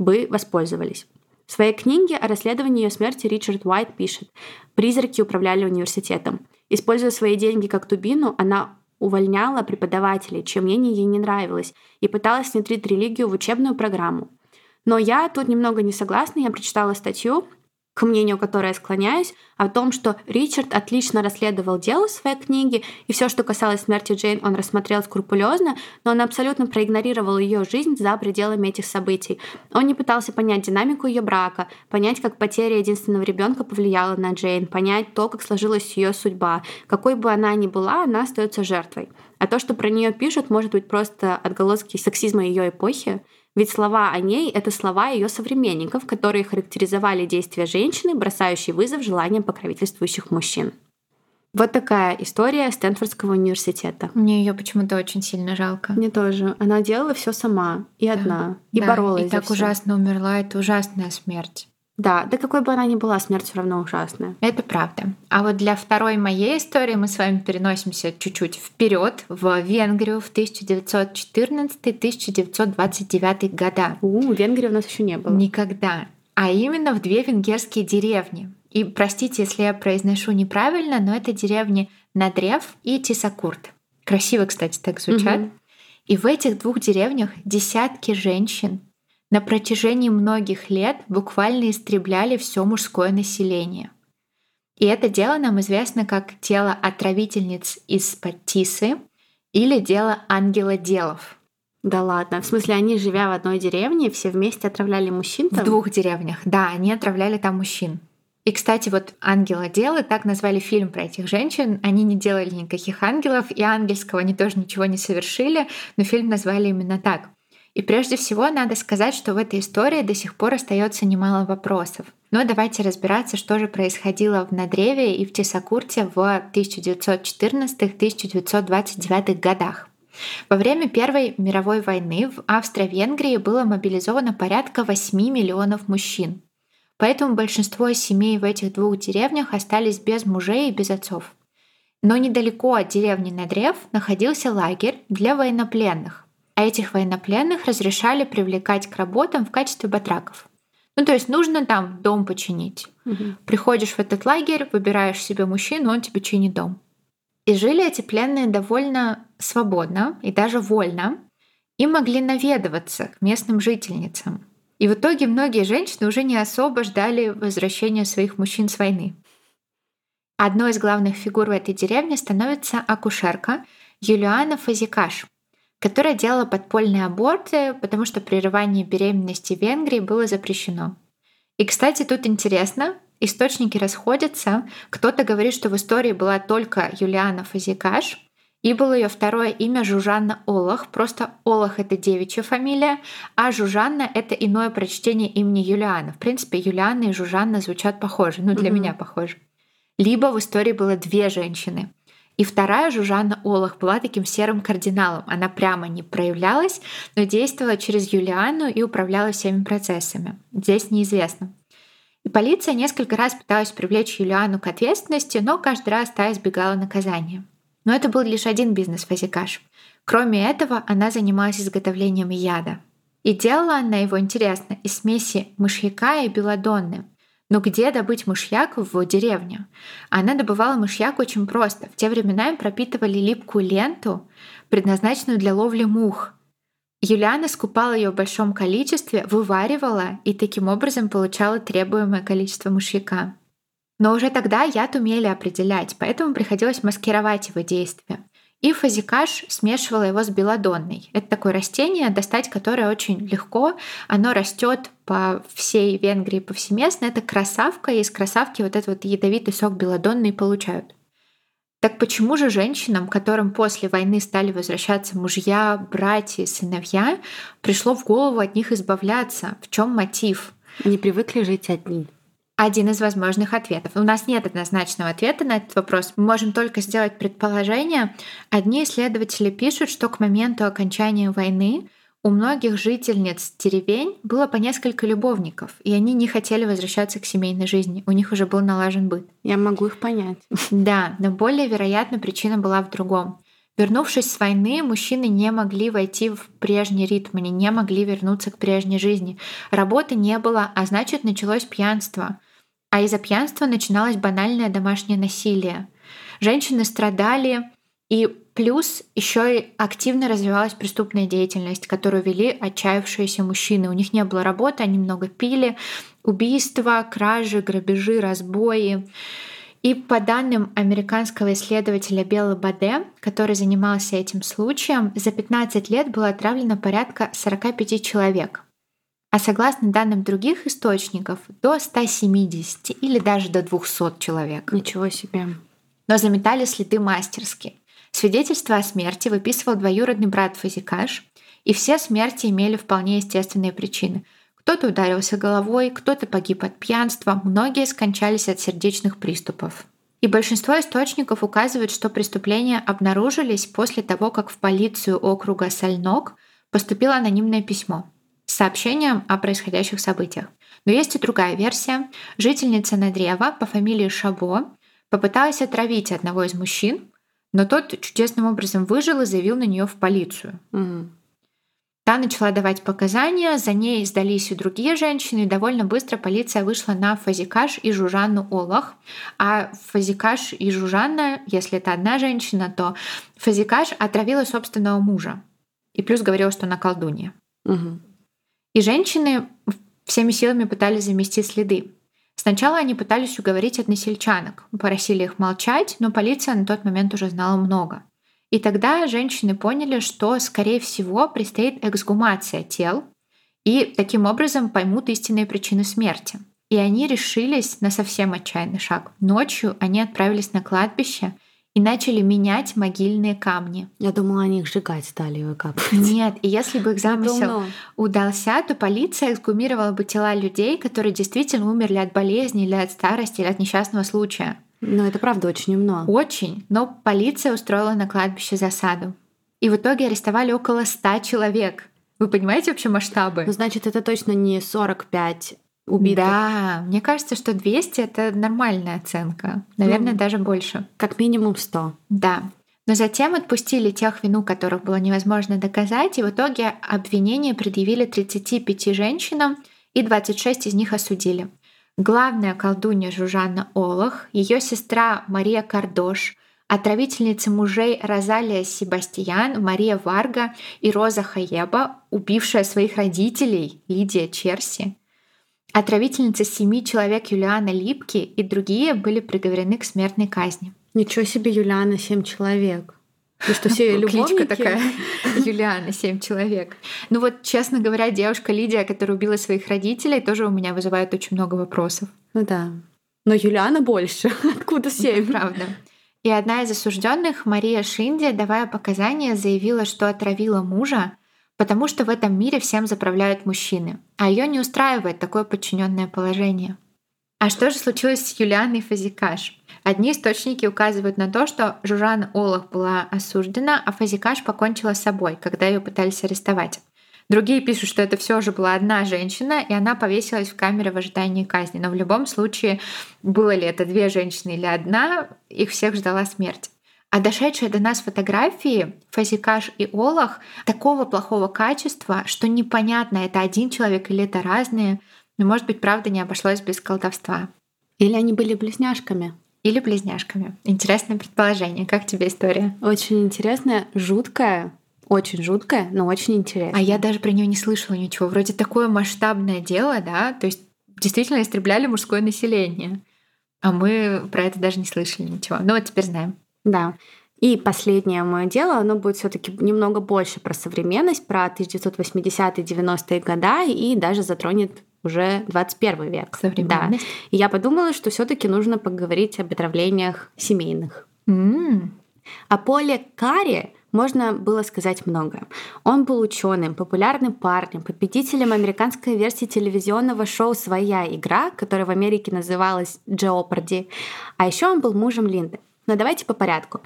бы воспользовались. В своей книге о расследовании ее смерти Ричард Уайт пишет, «Призраки управляли университетом. Используя свои деньги как тубину, она увольняла преподавателей, чье мнение ей не нравилось, и пыталась внедрить религию в учебную программу. Но я тут немного не согласна. Я прочитала статью, к мнению которой я склоняюсь, о том, что Ричард отлично расследовал дело в своей книге, и все, что касалось смерти Джейн, он рассмотрел скрупулезно, но он абсолютно проигнорировал ее жизнь за пределами этих событий. Он не пытался понять динамику ее брака, понять, как потеря единственного ребенка повлияла на Джейн, понять то, как сложилась ее судьба. Какой бы она ни была, она остается жертвой. А то, что про нее пишут, может быть просто отголоски сексизма ее эпохи. Ведь слова о ней — это слова ее современников, которые характеризовали действия женщины, бросающей вызов желаниям покровительствующих мужчин. Вот такая история Стэнфордского университета. Мне ее почему-то очень сильно жалко. Мне тоже. Она делала все сама и да. одна, и да, боролась. И так всё. ужасно умерла. Это ужасная смерть. Да, да какой бы она ни была, смерть все равно ужасная. Это правда. А вот для второй моей истории мы с вами переносимся чуть-чуть вперед в Венгрию в 1914-1929 года. У, Венгрии у нас еще не было. Никогда. А именно в две венгерские деревни. И простите, если я произношу неправильно, но это деревни Надрев и Тисакурт. Красиво, кстати, так звучат. Мгм. И в этих двух деревнях десятки женщин на протяжении многих лет буквально истребляли все мужское население. И это дело нам известно как дело отравительниц из Патисы или дело ангела делов. Да ладно. В смысле, они, живя в одной деревне, все вместе отравляли мужчин В там? двух деревнях, да, они отравляли там мужчин. И, кстати, вот ангела делы, так назвали фильм про этих женщин. Они не делали никаких ангелов, и ангельского они тоже ничего не совершили, но фильм назвали именно так. И прежде всего надо сказать, что в этой истории до сих пор остается немало вопросов. Но давайте разбираться, что же происходило в Надреве и в Тесакурте в 1914-1929 годах. Во время Первой мировой войны в Австро-Венгрии было мобилизовано порядка 8 миллионов мужчин. Поэтому большинство семей в этих двух деревнях остались без мужей и без отцов. Но недалеко от деревни Надрев находился лагерь для военнопленных. А этих военнопленных разрешали привлекать к работам в качестве батраков. Ну, то есть нужно там дом починить. Угу. Приходишь в этот лагерь, выбираешь себе мужчину, он тебе чинит дом. И жили эти пленные довольно свободно и даже вольно, и могли наведываться к местным жительницам. И в итоге многие женщины уже не особо ждали возвращения своих мужчин с войны. Одной из главных фигур в этой деревне становится акушерка Юлиана Фазикаш, которая делала подпольные аборты, потому что прерывание беременности в Венгрии было запрещено. И, кстати, тут интересно, источники расходятся. Кто-то говорит, что в истории была только Юлиана Фазикаш, и было ее второе имя Жужанна Олах. Просто Олах — это девичья фамилия, а Жужанна — это иное прочтение имени Юлиана. В принципе, Юлиана и Жужанна звучат похоже, ну, для mm-hmm. меня похоже либо в истории было две женщины. И вторая Жужанна Олах была таким серым кардиналом. Она прямо не проявлялась, но действовала через Юлиану и управляла всеми процессами. Здесь неизвестно. И полиция несколько раз пыталась привлечь Юлиану к ответственности, но каждый раз та избегала наказания. Но это был лишь один бизнес-фазикаш. Кроме этого, она занималась изготовлением яда. И делала она его, интересно, из смеси мышьяка и белладонны. Но где добыть мышьяк в деревне? Она добывала мышьяк очень просто. В те времена им пропитывали липкую ленту, предназначенную для ловли мух. Юлиана скупала ее в большом количестве, вываривала и таким образом получала требуемое количество мышьяка. Но уже тогда яд умели определять, поэтому приходилось маскировать его действия. И фазикаш смешивала его с белладонной. Это такое растение, достать которое очень легко. Оно растет по всей Венгрии повсеместно. Это красавка, и из красавки вот этот вот ядовитый сок белладонный получают. Так почему же женщинам, которым после войны стали возвращаться мужья, братья, сыновья, пришло в голову от них избавляться? В чем мотив? Они привыкли жить одни один из возможных ответов. У нас нет однозначного ответа на этот вопрос. Мы можем только сделать предположение. Одни исследователи пишут, что к моменту окончания войны у многих жительниц деревень было по несколько любовников, и они не хотели возвращаться к семейной жизни. У них уже был налажен быт. Я могу их понять. Да, но более вероятно причина была в другом. Вернувшись с войны, мужчины не могли войти в прежний ритм, они не могли вернуться к прежней жизни. Работы не было, а значит началось пьянство. А из-за пьянства начиналось банальное домашнее насилие. Женщины страдали, и плюс еще и активно развивалась преступная деятельность, которую вели отчаявшиеся мужчины. У них не было работы, они много пили, убийства, кражи, грабежи, разбои. И по данным американского исследователя Белла Баде, который занимался этим случаем, за 15 лет было отравлено порядка 45 человек а согласно данным других источников, до 170 или даже до 200 человек. Ничего себе. Но заметали следы мастерски. Свидетельство о смерти выписывал двоюродный брат Фазикаш, и все смерти имели вполне естественные причины. Кто-то ударился головой, кто-то погиб от пьянства, многие скончались от сердечных приступов. И большинство источников указывают, что преступления обнаружились после того, как в полицию округа Сальнок поступило анонимное письмо – с сообщением о происходящих событиях. Но есть и другая версия. Жительница Надрева по фамилии Шабо попыталась отравить одного из мужчин, но тот чудесным образом выжил и заявил на нее в полицию. Угу. Та начала давать показания, за ней сдались и другие женщины, и довольно быстро полиция вышла на Фазикаш и Жужанну Олах. А Фазикаш и Жужанна, если это одна женщина, то Фазикаш отравила собственного мужа. И плюс говорила, что она колдунья. Угу. И женщины всеми силами пытались замести следы. Сначала они пытались уговорить односельчанок, просили их молчать, но полиция на тот момент уже знала много. И тогда женщины поняли, что, скорее всего, предстоит эксгумация тел, и таким образом поймут истинные причины смерти. И они решились на совсем отчаянный шаг. Ночью они отправились на кладбище — и начали менять могильные камни. Я думала, они их сжигать стали выкапывать. Нет, и если бы их замысел удался, то полиция эксгумировала бы тела людей, которые действительно умерли от болезни или от старости или от несчастного случая. Но это правда очень умно. Очень. Но полиция устроила на кладбище засаду. И в итоге арестовали около 100 человек. Вы понимаете вообще масштабы? Ну, значит, это точно не 45 убитых. Да, мне кажется, что 200 — это нормальная оценка. Наверное, ну, даже больше. Как минимум 100. Да. Но затем отпустили тех вину, которых было невозможно доказать, и в итоге обвинение предъявили 35 женщинам, и 26 из них осудили. Главная колдунья Жужанна Олах, ее сестра Мария Кардош, отравительницы мужей Розалия Себастьян, Мария Варга и Роза Хаеба, убившая своих родителей Лидия Черси, отравительница семи человек Юлиана Липки и другие были приговорены к смертной казни. Ничего себе, Юлиана, семь человек. Ну что все любовники? такая Юлиана, семь человек. Ну вот, честно говоря, девушка Лидия, которая убила своих родителей, тоже у меня вызывает очень много вопросов. Ну да. Но Юлиана больше. Откуда семь? Правда. И одна из осужденных, Мария Шинди, давая показания, заявила, что отравила мужа, потому что в этом мире всем заправляют мужчины, а ее не устраивает такое подчиненное положение. А что же случилось с Юлианой Фазикаш? Одни источники указывают на то, что Жужана Олах была осуждена, а Фазикаш покончила с собой, когда ее пытались арестовать. Другие пишут, что это все же была одна женщина, и она повесилась в камере в ожидании казни. Но в любом случае, было ли это две женщины или одна, их всех ждала смерть. А дошедшие до нас фотографии Фазикаш и Олах такого плохого качества, что непонятно, это один человек или это разные. Но, может быть, правда не обошлось без колдовства. Или они были близняшками. Или близняшками. Интересное предположение. Как тебе история? Очень интересная, жуткая, очень жуткая, но очень интересная. А я даже про нее не слышала ничего. Вроде такое масштабное дело, да, то есть действительно истребляли мужское население. А мы про это даже не слышали ничего. Ну вот теперь знаем. Да. И последнее мое дело, оно будет все таки немного больше про современность, про 1980-е, 90-е года и даже затронет уже 21 век. Современность. Да. И я подумала, что все таки нужно поговорить об отравлениях семейных. Mm. О Поле Карри можно было сказать многое. Он был ученым, популярным парнем, победителем американской версии телевизионного шоу «Своя игра», которая в Америке называлась «Jeopardy». А еще он был мужем Линды. Но давайте по порядку.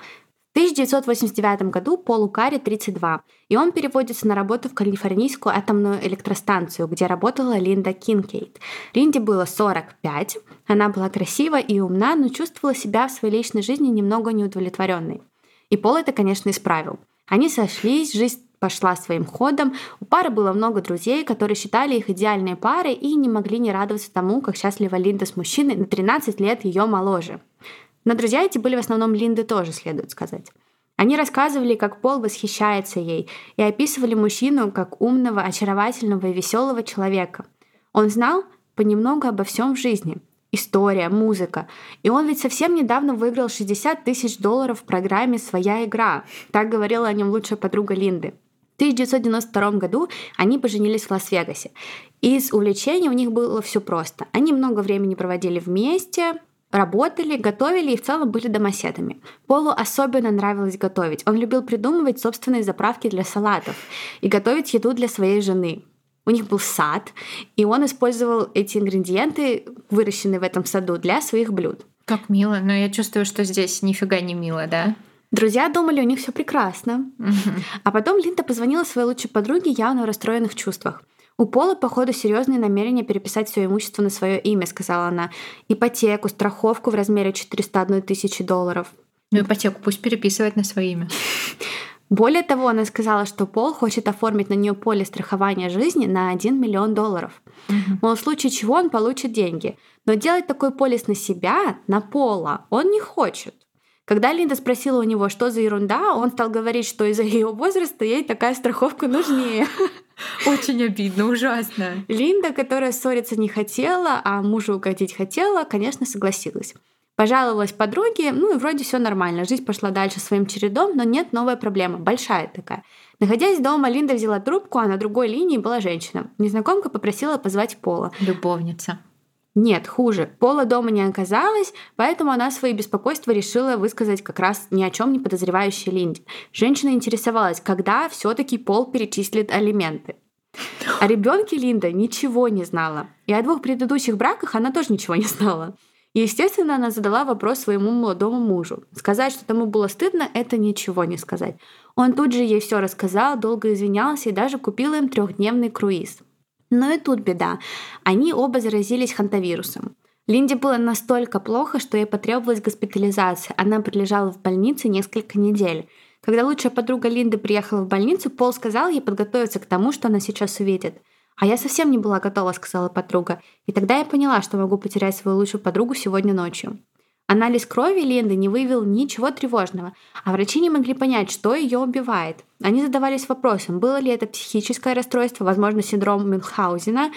В 1989 году Полу Карри 32, и он переводится на работу в Калифорнийскую атомную электростанцию, где работала Линда Кинкейт. Линде было 45, она была красива и умна, но чувствовала себя в своей личной жизни немного неудовлетворенной. И Пол это, конечно, исправил. Они сошлись, жизнь пошла своим ходом. У пары было много друзей, которые считали их идеальной парой и не могли не радоваться тому, как счастлива Линда с мужчиной на 13 лет ее моложе. Но друзья эти были в основном Линды тоже, следует сказать. Они рассказывали, как Пол восхищается ей, и описывали мужчину как умного, очаровательного и веселого человека. Он знал понемногу обо всем в жизни, история, музыка. И он ведь совсем недавно выиграл 60 тысяч долларов в программе «Своя игра». Так говорила о нем лучшая подруга Линды. В 1992 году они поженились в Лас-Вегасе. Из увлечений у них было все просто. Они много времени проводили вместе, работали, готовили и в целом были домоседами. Полу особенно нравилось готовить. Он любил придумывать собственные заправки для салатов и готовить еду для своей жены у них был сад, и он использовал эти ингредиенты, выращенные в этом саду, для своих блюд. Как мило, но я чувствую, что здесь нифига не мило, да? Друзья думали, у них все прекрасно. А потом Линда позвонила своей лучшей подруге явно в расстроенных чувствах. У Пола, походу, серьезные намерения переписать все имущество на свое имя, сказала она. Ипотеку, страховку в размере 401 тысячи долларов. Ну, ипотеку пусть переписывает на свое имя. Более того, она сказала, что Пол хочет оформить на нее поле страхования жизни на 1 миллион долларов. Угу. Мол, в случае чего он получит деньги. Но делать такой полис на себя, на Пола, он не хочет. Когда Линда спросила у него, что за ерунда, он стал говорить, что из-за ее возраста ей такая страховка нужнее. Очень обидно, ужасно. Линда, которая ссориться не хотела, а мужу угодить хотела, конечно, согласилась. Пожаловалась подруге, ну и вроде все нормально. Жизнь пошла дальше своим чередом, но нет, новая проблема, большая такая. Находясь дома, Линда взяла трубку, а на другой линии была женщина. Незнакомка попросила позвать Пола. Любовница. Нет, хуже. Пола дома не оказалось, поэтому она свои беспокойства решила высказать как раз ни о чем не подозревающей Линде. Женщина интересовалась, когда все-таки Пол перечислит алименты. О ребенке Линда ничего не знала. И о двух предыдущих браках она тоже ничего не знала. И, естественно, она задала вопрос своему молодому мужу. Сказать, что тому было стыдно, это ничего не сказать. Он тут же ей все рассказал, долго извинялся и даже купил им трехдневный круиз. Но и тут беда. Они оба заразились хантавирусом. Линде было настолько плохо, что ей потребовалась госпитализация. Она пролежала в больнице несколько недель. Когда лучшая подруга Линды приехала в больницу, Пол сказал ей подготовиться к тому, что она сейчас увидит. «А я совсем не была готова», — сказала подруга. И тогда я поняла, что могу потерять свою лучшую подругу сегодня ночью. Анализ крови Линды не выявил ничего тревожного, а врачи не могли понять, что ее убивает. Они задавались вопросом, было ли это психическое расстройство, возможно, синдром Мюнхгаузена,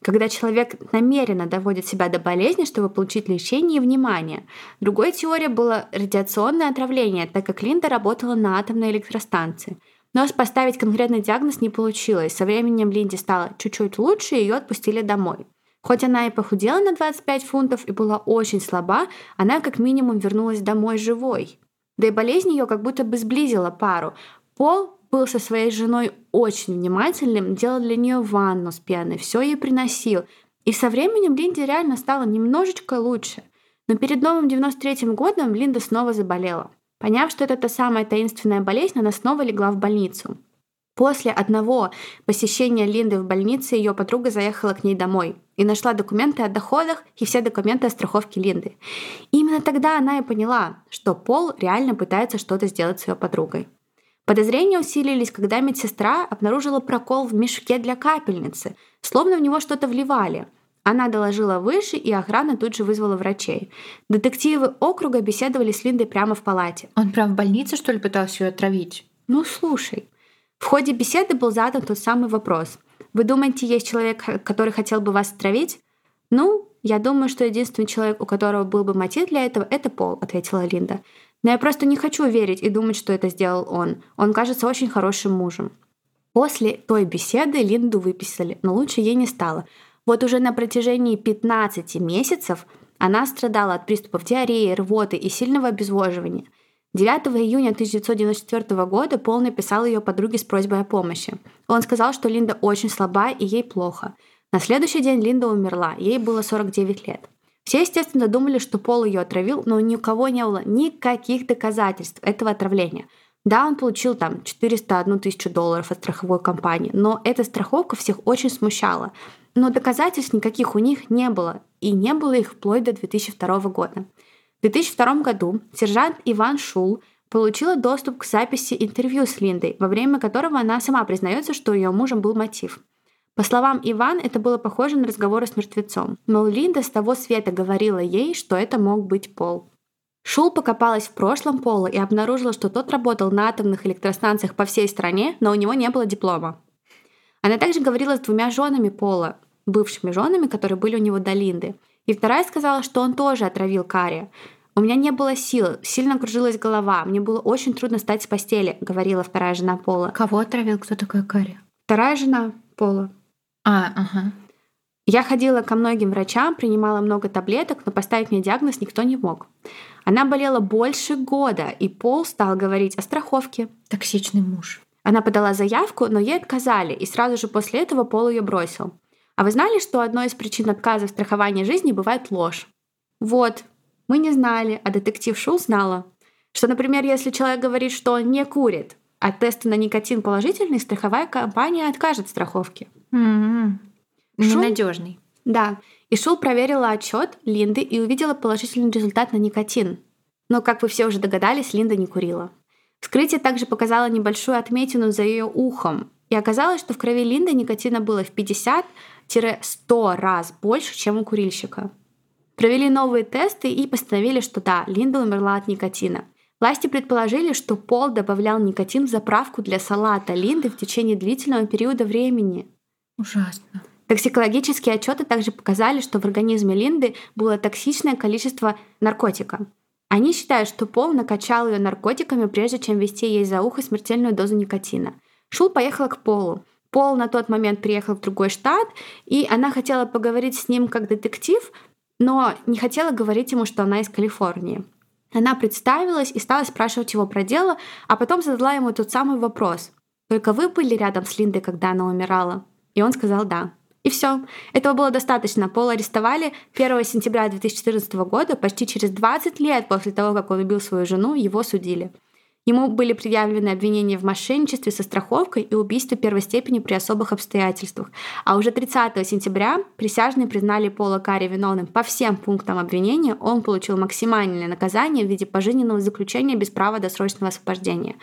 когда человек намеренно доводит себя до болезни, чтобы получить лечение и внимание. Другой теорией было радиационное отравление, так как Линда работала на атомной электростанции. Но поставить конкретный диагноз не получилось. Со временем Линде стало чуть-чуть лучше, и ее отпустили домой. Хоть она и похудела на 25 фунтов и была очень слаба, она как минимум вернулась домой живой. Да и болезнь ее как будто бы сблизила пару. Пол был со своей женой очень внимательным, делал для нее ванну с пеной, все ей приносил. И со временем Линде реально стало немножечко лучше. Но перед новым 93-м годом Линда снова заболела. Поняв, что это та самая таинственная болезнь, она снова легла в больницу. После одного посещения Линды в больнице ее подруга заехала к ней домой и нашла документы о доходах и все документы о страховке Линды. И именно тогда она и поняла, что Пол реально пытается что-то сделать с ее подругой. Подозрения усилились, когда медсестра обнаружила прокол в мешке для капельницы, словно в него что-то вливали. Она доложила выше, и охрана тут же вызвала врачей. Детективы округа беседовали с Линдой прямо в палате. Он прям в больнице, что ли, пытался ее отравить? Ну, слушай. В ходе беседы был задан тот самый вопрос. Вы думаете, есть человек, который хотел бы вас отравить? Ну, я думаю, что единственный человек, у которого был бы мотив для этого, это Пол, ответила Линда. Но я просто не хочу верить и думать, что это сделал он. Он кажется очень хорошим мужем. После той беседы Линду выписали, но лучше ей не стало. Вот уже на протяжении 15 месяцев она страдала от приступов диареи, рвоты и сильного обезвоживания. 9 июня 1994 года Пол написал ее подруге с просьбой о помощи. Он сказал, что Линда очень слаба и ей плохо. На следующий день Линда умерла, ей было 49 лет. Все, естественно, думали, что Пол ее отравил, но ни у кого не было никаких доказательств этого отравления. Да, он получил там 401 тысячу долларов от страховой компании, но эта страховка всех очень смущала. Но доказательств никаких у них не было, и не было их вплоть до 2002 года. В 2002 году сержант Иван Шул получила доступ к записи интервью с Линдой, во время которого она сама признается, что ее мужем был мотив. По словам Иван, это было похоже на разговоры с мертвецом. Мол, Линда с того света говорила ей, что это мог быть Пол. Шул покопалась в прошлом Пола и обнаружила, что тот работал на атомных электростанциях по всей стране, но у него не было диплома. Она также говорила с двумя женами Пола, бывшими женами, которые были у него до Линды. И вторая сказала, что он тоже отравил Карри. «У меня не было сил, сильно кружилась голова, мне было очень трудно встать с постели», — говорила вторая жена Пола. Кого отравил? Кто такой Карри? Вторая жена Пола. А, ага. Я ходила ко многим врачам, принимала много таблеток, но поставить мне диагноз никто не мог. Она болела больше года, и Пол стал говорить о страховке. Токсичный муж. Она подала заявку, но ей отказали, и сразу же после этого Пол ее бросил. А вы знали, что одной из причин отказа в страховании жизни бывает ложь? Вот, мы не знали, а детектив Шул знала. Что, например, если человек говорит, что он не курит, а тесты на никотин положительный, страховая компания откажет страховке. Mm-hmm. Ненадежный. Да. И Шул проверила отчет Линды и увидела положительный результат на никотин. Но, как вы все уже догадались, Линда не курила. Вскрытие также показало небольшую отметину за ее ухом. И оказалось, что в крови Линды никотина было в 50 100 раз больше, чем у курильщика. Провели новые тесты и постановили, что да, Линда умерла от никотина. Власти предположили, что Пол добавлял никотин в заправку для салата Линды в течение длительного периода времени. Ужасно. Токсикологические отчеты также показали, что в организме Линды было токсичное количество наркотика. Они считают, что Пол накачал ее наркотиками, прежде чем ввести ей за ухо смертельную дозу никотина. Шул поехала к Полу. Пол на тот момент приехал в другой штат, и она хотела поговорить с ним как детектив, но не хотела говорить ему, что она из Калифорнии. Она представилась и стала спрашивать его про дело, а потом задала ему тот самый вопрос. «Только вы были рядом с Линдой, когда она умирала?» И он сказал «да». И все. Этого было достаточно. Пола арестовали 1 сентября 2014 года, почти через 20 лет после того, как он убил свою жену, его судили. Ему были предъявлены обвинения в мошенничестве со страховкой и убийстве первой степени при особых обстоятельствах. А уже 30 сентября присяжные признали Пола Карри виновным по всем пунктам обвинения. Он получил максимальное наказание в виде пожизненного заключения без права досрочного освобождения.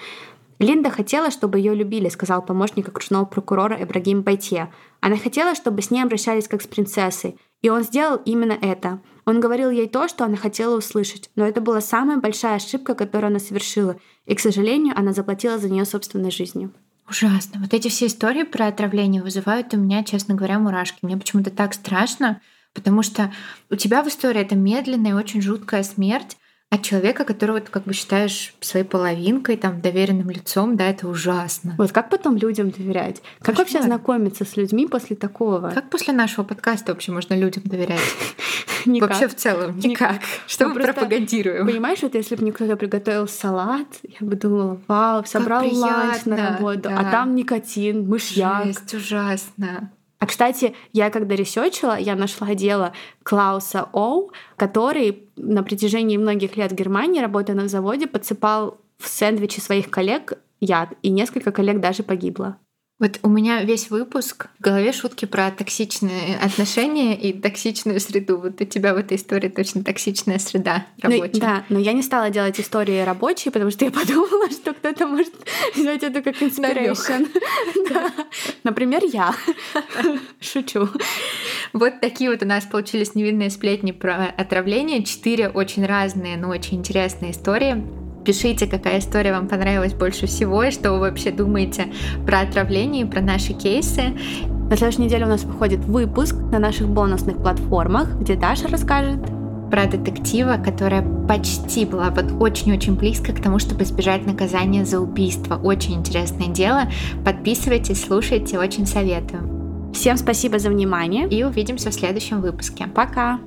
Линда хотела, чтобы ее любили, сказал помощник окружного прокурора Эбрагим Байтье. Она хотела, чтобы с ней обращались как с принцессой. И он сделал именно это. Он говорил ей то, что она хотела услышать, но это была самая большая ошибка, которую она совершила, и, к сожалению, она заплатила за нее собственной жизнью. Ужасно. Вот эти все истории про отравление вызывают у меня, честно говоря, мурашки. Мне почему-то так страшно, потому что у тебя в истории это медленная и очень жуткая смерть, от человека, которого ты как бы считаешь своей половинкой, там, доверенным лицом, да, это ужасно. Вот как потом людям доверять? Как Кошмар. вообще знакомиться с людьми после такого? Как после нашего подкаста вообще можно людям доверять? Никак. Вообще в целом никак. Что мы пропагандируем? Понимаешь, вот если бы мне кто-то приготовил салат, я бы думала, вау, собрал ланч на работу, а там никотин, мышьяк. Жесть, ужасно. А, кстати, я когда ресечила, я нашла дело Клауса Оу, который на протяжении многих лет в Германии, работая на заводе, подсыпал в сэндвичи своих коллег яд, и несколько коллег даже погибло. Вот у меня весь выпуск в голове шутки про токсичные отношения и токсичную среду. Вот у тебя в этой истории точно токсичная среда ну рабочая. Ну, да, но я не стала делать истории рабочие, потому что я подумала, что кто-то может взять это как inspiration. да. Например, я. Шучу. Вот такие вот у нас получились невинные сплетни про отравление. Четыре очень разные, но очень интересные истории. Пишите, какая история вам понравилась больше всего и что вы вообще думаете про отравление и про наши кейсы. На следующей неделе у нас выходит выпуск на наших бонусных платформах, где Даша расскажет про детектива, которая почти была вот очень-очень близко к тому, чтобы избежать наказания за убийство. Очень интересное дело. Подписывайтесь, слушайте, очень советую. Всем спасибо за внимание и увидимся в следующем выпуске. Пока!